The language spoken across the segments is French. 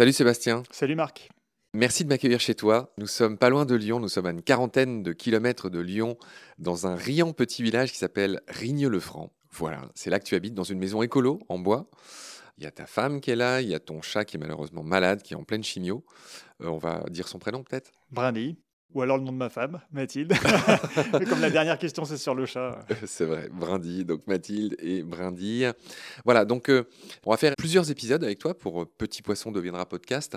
Salut Sébastien. Salut Marc. Merci de m'accueillir chez toi. Nous sommes pas loin de Lyon, nous sommes à une quarantaine de kilomètres de Lyon, dans un riant petit village qui s'appelle Rigneux-le-Franc. Voilà, c'est là que tu habites, dans une maison écolo, en bois. Il y a ta femme qui est là, il y a ton chat qui est malheureusement malade, qui est en pleine chimio. Euh, on va dire son prénom peut-être? Brandy. Ou alors le nom de ma femme, Mathilde. comme la dernière question, c'est sur le chat. c'est vrai, Brindy, donc Mathilde et Brindy. Voilà, donc euh, on va faire plusieurs épisodes avec toi pour euh, Petit Poisson deviendra podcast,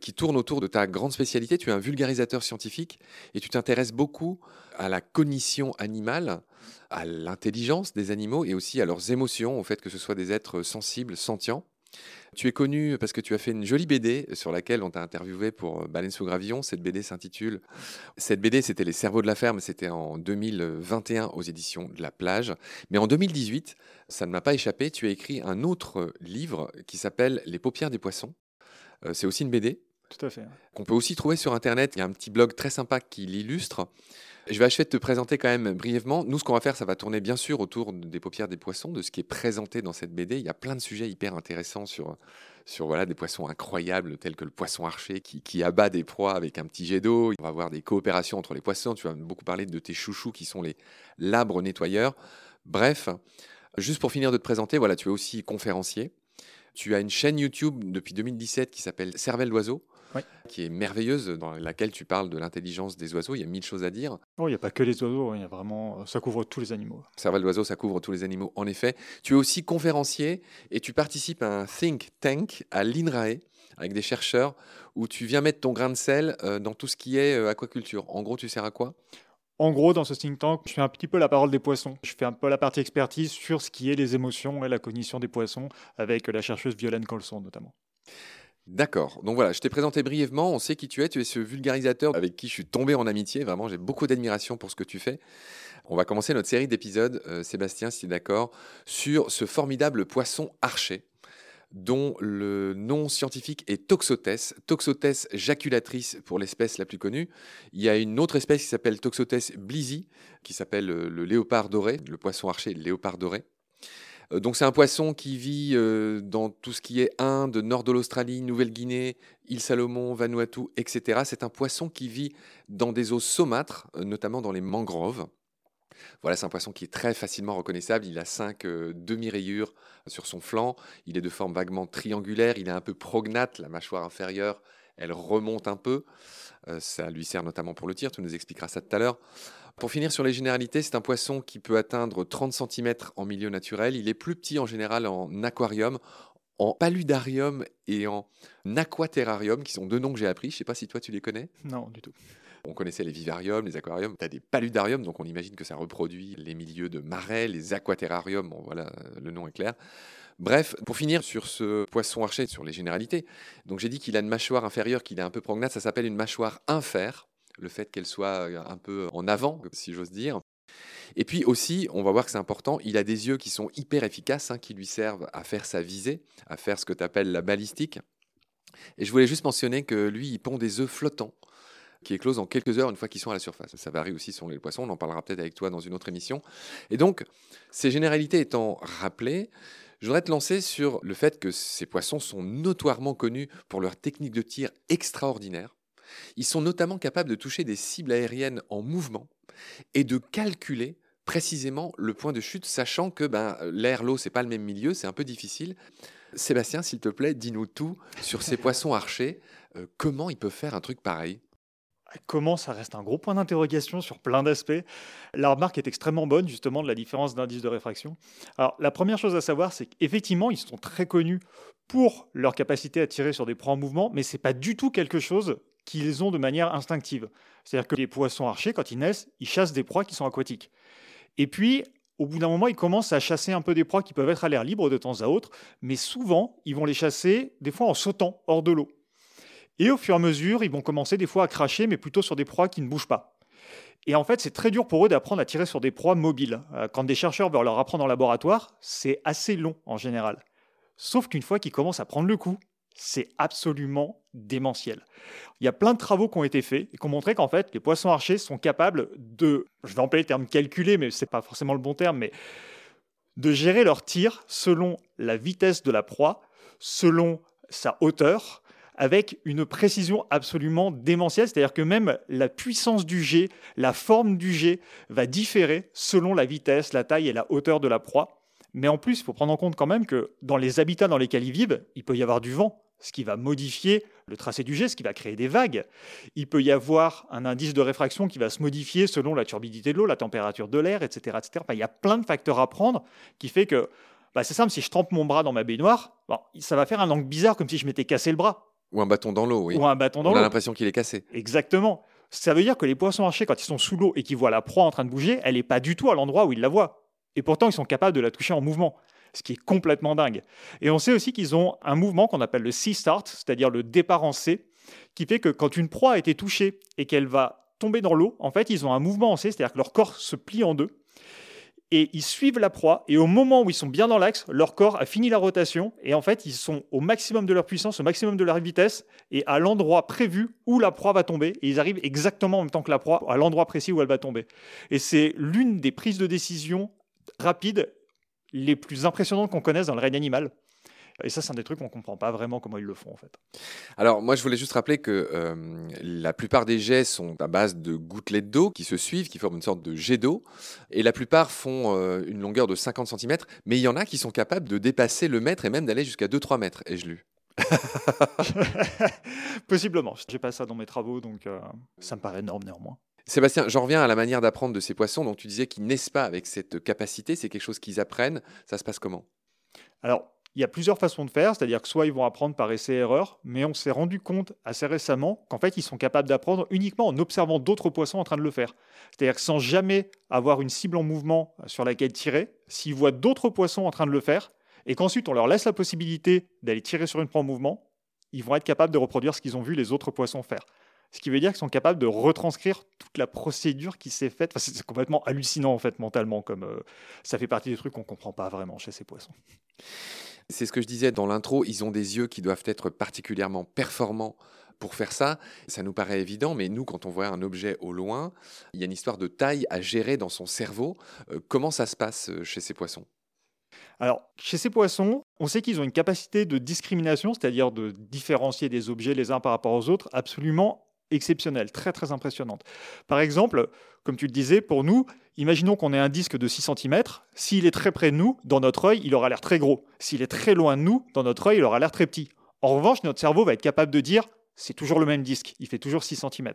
qui tournent autour de ta grande spécialité. Tu es un vulgarisateur scientifique et tu t'intéresses beaucoup à la cognition animale, à l'intelligence des animaux et aussi à leurs émotions, au fait que ce soit des êtres sensibles, sentients. Tu es connu parce que tu as fait une jolie BD sur laquelle on t'a interviewé pour euh, Baleine sous gravillon. Cette BD s'intitule. Cette BD, c'était Les cerveaux de la ferme. C'était en 2021 aux éditions de la plage. Mais en 2018, ça ne m'a pas échappé. Tu as écrit un autre livre qui s'appelle Les paupières des poissons. Euh, c'est aussi une BD. Fait. Qu'on peut aussi trouver sur Internet. Il y a un petit blog très sympa qui l'illustre. Je vais achever de te présenter quand même brièvement. Nous, ce qu'on va faire, ça va tourner bien sûr autour des paupières des poissons, de ce qui est présenté dans cette BD. Il y a plein de sujets hyper intéressants sur, sur voilà, des poissons incroyables, tels que le poisson archer qui, qui abat des proies avec un petit jet d'eau. On va voir des coopérations entre les poissons. Tu vas beaucoup parler de tes chouchous qui sont les labres nettoyeurs. Bref, juste pour finir de te présenter, voilà, tu es aussi conférencier. Tu as une chaîne YouTube depuis 2017 qui s'appelle Cervelle d'oiseau qui est merveilleuse, dans laquelle tu parles de l'intelligence des oiseaux. Il y a mille choses à dire. Oh, il n'y a pas que les oiseaux, il y a vraiment, ça couvre tous les animaux. Cervelle d'oiseau, ça couvre tous les animaux, en effet. Tu es aussi conférencier et tu participes à un think tank à l'INRAE avec des chercheurs où tu viens mettre ton grain de sel euh, dans tout ce qui est euh, aquaculture. En gros, tu sers à quoi? En gros, dans ce think tank, je fais un petit peu la parole des poissons. Je fais un peu la partie expertise sur ce qui est les émotions et la cognition des poissons, avec la chercheuse Violaine Colson notamment. D'accord. Donc voilà, je t'ai présenté brièvement. On sait qui tu es. Tu es ce vulgarisateur avec qui je suis tombé en amitié. Vraiment, j'ai beaucoup d'admiration pour ce que tu fais. On va commencer notre série d'épisodes, euh, Sébastien, si tu es d'accord, sur ce formidable poisson archer dont le nom scientifique est Toxotes, Toxotes jaculatrice pour l'espèce la plus connue. Il y a une autre espèce qui s'appelle Toxotes blisi, qui s'appelle euh, le léopard doré, le poisson archer le léopard doré. Euh, donc c'est un poisson qui vit euh, dans tout ce qui est Inde, nord de l'Australie, Nouvelle-Guinée, île Salomon, Vanuatu, etc. C'est un poisson qui vit dans des eaux saumâtres, euh, notamment dans les mangroves. Voilà, c'est un poisson qui est très facilement reconnaissable. Il a cinq demi-rayures sur son flanc. Il est de forme vaguement triangulaire. Il est un peu prognate, la mâchoire inférieure. Elle remonte un peu. ça lui sert notamment pour le tir. Tu nous expliqueras ça tout à l'heure. Pour finir sur les généralités, c'est un poisson qui peut atteindre 30 cm en milieu naturel. Il est plus petit en général en aquarium, en paludarium et en aquaterrarium, qui sont deux noms que j'ai appris. Je ne sais pas si toi tu les connais. Non, du tout. On connaissait les vivariums, les aquariums. Tu as des paludariums, donc on imagine que ça reproduit les milieux de marais, les aquaterrariums. Bon, voilà, le nom est clair. Bref, pour finir sur ce poisson archer, sur les généralités, donc j'ai dit qu'il a une mâchoire inférieure, qu'il est un peu prognate, ça s'appelle une mâchoire infère le fait qu'elle soit un peu en avant, si j'ose dire. Et puis aussi, on va voir que c'est important, il a des yeux qui sont hyper efficaces, hein, qui lui servent à faire sa visée, à faire ce que tu appelles la balistique. Et je voulais juste mentionner que lui, il pond des œufs flottants qui éclosent en quelques heures une fois qu'ils sont à la surface. Ça varie aussi selon les poissons, on en parlera peut-être avec toi dans une autre émission. Et donc, ces généralités étant rappelées, je voudrais te lancer sur le fait que ces poissons sont notoirement connus pour leur technique de tir extraordinaire. Ils sont notamment capables de toucher des cibles aériennes en mouvement et de calculer précisément le point de chute, sachant que ben, l'air, l'eau, c'est pas le même milieu, c'est un peu difficile. Sébastien, s'il te plaît, dis-nous tout sur ces poissons archers. Euh, comment ils peuvent faire un truc pareil? Comment ça reste un gros point d'interrogation sur plein d'aspects? La remarque est extrêmement bonne, justement, de la différence d'indice de réfraction. Alors, la première chose à savoir, c'est qu'effectivement, ils sont très connus pour leur capacité à tirer sur des proies en mouvement, mais c'est pas du tout quelque chose qu'ils ont de manière instinctive. C'est-à-dire que les poissons archers, quand ils naissent, ils chassent des proies qui sont aquatiques. Et puis, au bout d'un moment, ils commencent à chasser un peu des proies qui peuvent être à l'air libre de temps à autre, mais souvent, ils vont les chasser des fois en sautant hors de l'eau. Et au fur et à mesure, ils vont commencer des fois à cracher, mais plutôt sur des proies qui ne bougent pas. Et en fait, c'est très dur pour eux d'apprendre à tirer sur des proies mobiles. Euh, quand des chercheurs veulent leur apprendre en laboratoire, c'est assez long en général. Sauf qu'une fois qu'ils commencent à prendre le coup, c'est absolument démentiel. Il y a plein de travaux qui ont été faits et qui ont montré qu'en fait, les poissons archers sont capables de, je vais employer le terme calculer, mais ce n'est pas forcément le bon terme, mais de gérer leur tir selon la vitesse de la proie, selon sa hauteur, avec une précision absolument démentielle, c'est-à-dire que même la puissance du jet, la forme du jet va différer selon la vitesse, la taille et la hauteur de la proie. Mais en plus, il faut prendre en compte quand même que dans les habitats dans lesquels ils vivent, il peut y avoir du vent, ce qui va modifier le tracé du jet, ce qui va créer des vagues. Il peut y avoir un indice de réfraction qui va se modifier selon la turbidité de l'eau, la température de l'air, etc. etc. il y a plein de facteurs à prendre qui fait que bah, c'est simple, si je trempe mon bras dans ma baignoire, ça va faire un angle bizarre comme si je m'étais cassé le bras. Ou un bâton dans l'eau, oui. Ou un bâton dans l'eau. On a l'impression qu'il est cassé. Exactement. Ça veut dire que les poissons archers, quand ils sont sous l'eau et qu'ils voient la proie en train de bouger, elle n'est pas du tout à l'endroit où ils la voient. Et pourtant, ils sont capables de la toucher en mouvement, ce qui est complètement dingue. Et on sait aussi qu'ils ont un mouvement qu'on appelle le sea start, c'est-à-dire le départ en C, qui fait que quand une proie a été touchée et qu'elle va tomber dans l'eau, en fait, ils ont un mouvement en C, c'est-à-dire que leur corps se plie en deux et ils suivent la proie. Et au moment où ils sont bien dans l'axe, leur corps a fini la rotation. Et en fait, ils sont au maximum de leur puissance, au maximum de leur vitesse, et à l'endroit prévu où la proie va tomber. Et ils arrivent exactement en même temps que la proie, à l'endroit précis où elle va tomber. Et c'est l'une des prises de décision rapides les plus impressionnantes qu'on connaisse dans le règne animal. Et ça, c'est un des trucs qu'on ne comprend pas vraiment comment ils le font en fait. Alors moi, je voulais juste rappeler que euh, la plupart des jets sont à base de gouttelettes d'eau qui se suivent, qui forment une sorte de jet d'eau. Et la plupart font euh, une longueur de 50 cm, mais il y en a qui sont capables de dépasser le mètre et même d'aller jusqu'à 2-3 mètres, ai-je lu? Possiblement. J'ai pas ça dans mes travaux, donc euh, ça me paraît énorme néanmoins. Sébastien, j'en reviens à la manière d'apprendre de ces poissons. Donc tu disais qu'ils naissent pas avec cette capacité, c'est quelque chose qu'ils apprennent. Ça se passe comment? Alors, il y a plusieurs façons de faire, c'est-à-dire que soit ils vont apprendre par essai-erreur, mais on s'est rendu compte assez récemment qu'en fait ils sont capables d'apprendre uniquement en observant d'autres poissons en train de le faire. C'est-à-dire que sans jamais avoir une cible en mouvement sur laquelle tirer, s'ils voient d'autres poissons en train de le faire, et qu'ensuite on leur laisse la possibilité d'aller tirer sur une proie en mouvement, ils vont être capables de reproduire ce qu'ils ont vu les autres poissons faire. Ce qui veut dire qu'ils sont capables de retranscrire toute la procédure qui s'est faite. c'est complètement hallucinant en fait mentalement, comme euh, ça fait partie des trucs qu'on ne comprend pas vraiment chez ces poissons. C'est ce que je disais dans l'intro, ils ont des yeux qui doivent être particulièrement performants pour faire ça. Ça nous paraît évident, mais nous, quand on voit un objet au loin, il y a une histoire de taille à gérer dans son cerveau. Euh, comment ça se passe euh, chez ces poissons? Alors, chez ces poissons, on sait qu'ils ont une capacité de discrimination, c'est-à-dire de différencier des objets les uns par rapport aux autres, absolument exceptionnelle, très très impressionnante. Par exemple, comme tu le disais, pour nous, imaginons qu'on ait un disque de 6 cm, s'il est très près de nous, dans notre œil, il aura l'air très gros. S'il est très loin de nous, dans notre œil, il aura l'air très petit. En revanche, notre cerveau va être capable de dire, c'est toujours le même disque, il fait toujours 6 cm.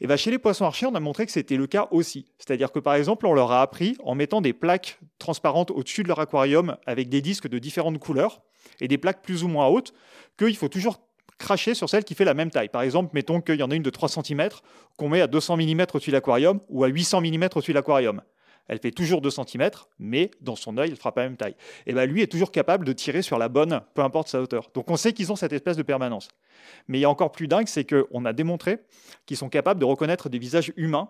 Et bien chez les poissons archers, on a montré que c'était le cas aussi. C'est-à-dire que par exemple, on leur a appris, en mettant des plaques transparentes au-dessus de leur aquarium avec des disques de différentes couleurs et des plaques plus ou moins hautes, qu'il faut toujours cracher sur celle qui fait la même taille. Par exemple, mettons qu'il y en a une de 3 cm qu'on met à 200 mm au-dessus de l'aquarium ou à 800 mm au-dessus de l'aquarium. Elle fait toujours 2 cm, mais dans son œil, elle fera pas la même taille. Et bien lui est toujours capable de tirer sur la bonne, peu importe sa hauteur. Donc on sait qu'ils ont cette espèce de permanence. Mais il y a encore plus dingue, c'est qu'on a démontré qu'ils sont capables de reconnaître des visages humains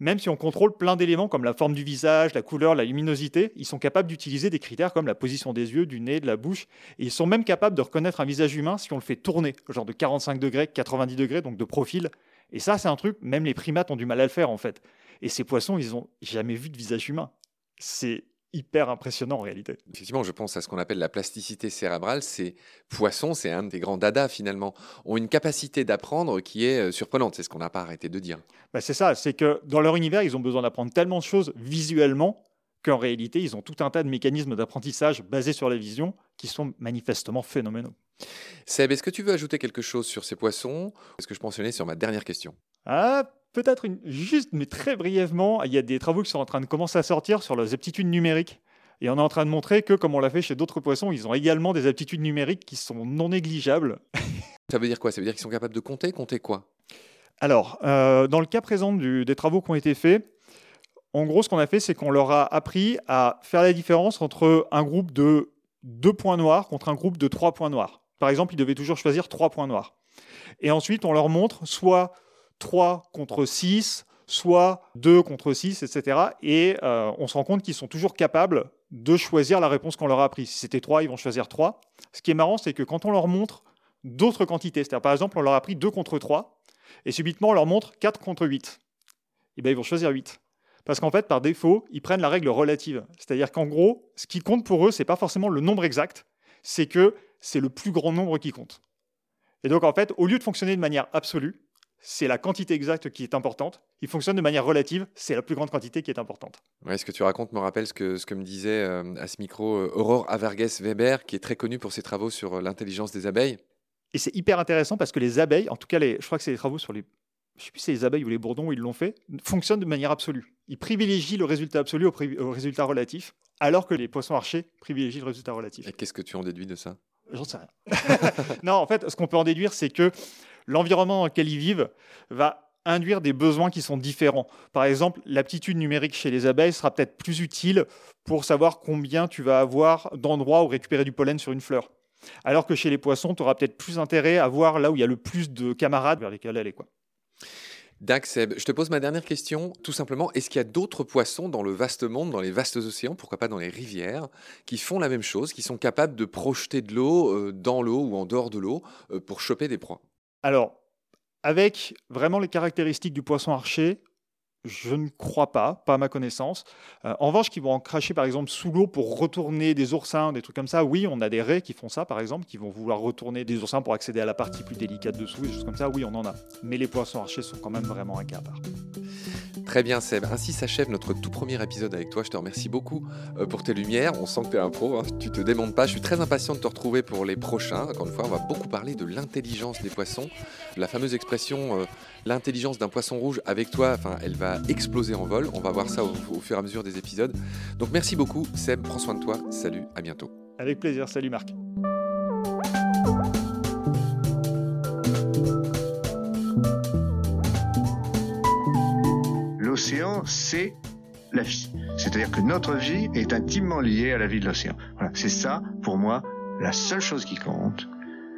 même si on contrôle plein d'éléments comme la forme du visage, la couleur, la luminosité, ils sont capables d'utiliser des critères comme la position des yeux, du nez, de la bouche, et ils sont même capables de reconnaître un visage humain si on le fait tourner, genre de 45 degrés, 90 degrés, donc de profil. Et ça, c'est un truc, même les primates ont du mal à le faire en fait. Et ces poissons, ils n'ont jamais vu de visage humain. C'est hyper impressionnant en réalité. Effectivement, je pense à ce qu'on appelle la plasticité cérébrale. Ces poissons, c'est un des grands dadas finalement, ont une capacité d'apprendre qui est euh, surprenante. C'est ce qu'on n'a pas arrêté de dire. Bah, c'est ça, c'est que dans leur univers, ils ont besoin d'apprendre tellement de choses visuellement qu'en réalité, ils ont tout un tas de mécanismes d'apprentissage basés sur la vision qui sont manifestement phénoménaux. Seb, est-ce que tu veux ajouter quelque chose sur ces poissons? Est-ce que je mentionnais sur ma dernière question? Ah, peut-être juste, mais très brièvement, il y a des travaux qui sont en train de commencer à sortir sur les aptitudes numériques. Et on est en train de montrer que, comme on l'a fait chez d'autres poissons, ils ont également des aptitudes numériques qui sont non négligeables. Ça veut dire quoi? Ça veut dire qu'ils sont capables de compter? Compter quoi? Alors, euh, dans le cas présent des travaux qui ont été faits, en gros, ce qu'on a fait, c'est qu'on leur a appris à faire la différence entre un groupe de deux points noirs contre un groupe de trois points noirs. Par exemple, ils devaient toujours choisir trois points noirs. Et ensuite, on leur montre soit 3 contre 6, soit 2 contre 6, etc. Et euh, on se rend compte qu'ils sont toujours capables de choisir la réponse qu'on leur a apprise. Si c'était 3, ils vont choisir 3. Ce qui est marrant, c'est que quand on leur montre d'autres quantités, c'est-à-dire par exemple, on leur a appris 2 contre 3, et subitement on leur montre 4 contre 8, et bien ils vont choisir 8. Parce qu'en fait, par défaut, ils prennent la règle relative. C'est-à-dire qu'en gros, ce qui compte pour eux, c'est pas forcément le nombre exact, c'est que c'est le plus grand nombre qui compte. Et donc, en fait, au lieu de fonctionner de manière absolue, c'est la quantité exacte qui est importante. Il fonctionne de manière relative, c'est la plus grande quantité qui est importante. Ouais, ce que tu racontes me rappelle ce que, ce que me disait euh, à ce micro euh, Aurore Averges Weber, qui est très connue pour ses travaux sur euh, l'intelligence des abeilles. Et c'est hyper intéressant parce que les abeilles, en tout cas, les, je crois que c'est les travaux sur les, je ne sais plus si c'est les abeilles ou les bourdons où ils l'ont fait, fonctionnent de manière absolue. Ils privilégient le résultat absolu au, au résultat relatif, alors que les poissons archers privilégient le résultat relatif. Et qu'est-ce que tu en déduis de ça? J'en sais rien. non, en fait, ce qu'on peut en déduire, c'est que l'environnement dans lequel ils vivent va induire des besoins qui sont différents. Par exemple, l'aptitude numérique chez les abeilles sera peut-être plus utile pour savoir combien tu vas avoir d'endroits où récupérer du pollen sur une fleur. Alors que chez les poissons, tu auras peut-être plus intérêt à voir là où il y a le plus de camarades vers lesquels aller. Quoi. Seb, je te pose ma dernière question. Tout simplement, est-ce qu'il y a d'autres poissons dans le vaste monde, dans les vastes océans, pourquoi pas dans les rivières, qui font la même chose, qui sont capables de projeter de l'eau euh, dans l'eau ou en dehors de l'eau euh, pour choper des proies? Alors, avec vraiment les caractéristiques du poisson archer, je ne crois pas, pas à ma connaissance. Euh, en revanche, qui vont en cracher par exemple sous l'eau pour retourner des oursins, des trucs comme ça, oui, on a des raies qui font ça par exemple, qui vont vouloir retourner des oursins pour accéder à la partie plus délicate dessous, des choses comme ça, oui, on en a. Mais les poissons archers sont quand même vraiment un cas à part. Très bien Seb, ainsi s'achève notre tout premier épisode avec toi. Je te remercie beaucoup euh, pour tes lumières. On sent que tu es un pro, hein. tu te démontes pas. Je suis très impatient de te retrouver pour les prochains. Encore une fois, on va beaucoup parler de l'intelligence des poissons. La fameuse expression euh, l'intelligence d'un poisson rouge avec toi, enfin, elle va exploser en vol. On va voir ça au, au fur et à mesure des épisodes. Donc merci beaucoup Seb, prends soin de toi. Salut, à bientôt. Avec plaisir, salut Marc. l'océan, c'est la vie. C'est-à-dire que notre vie est intimement liée à la vie de l'océan. Voilà, c'est ça, pour moi, la seule chose qui compte.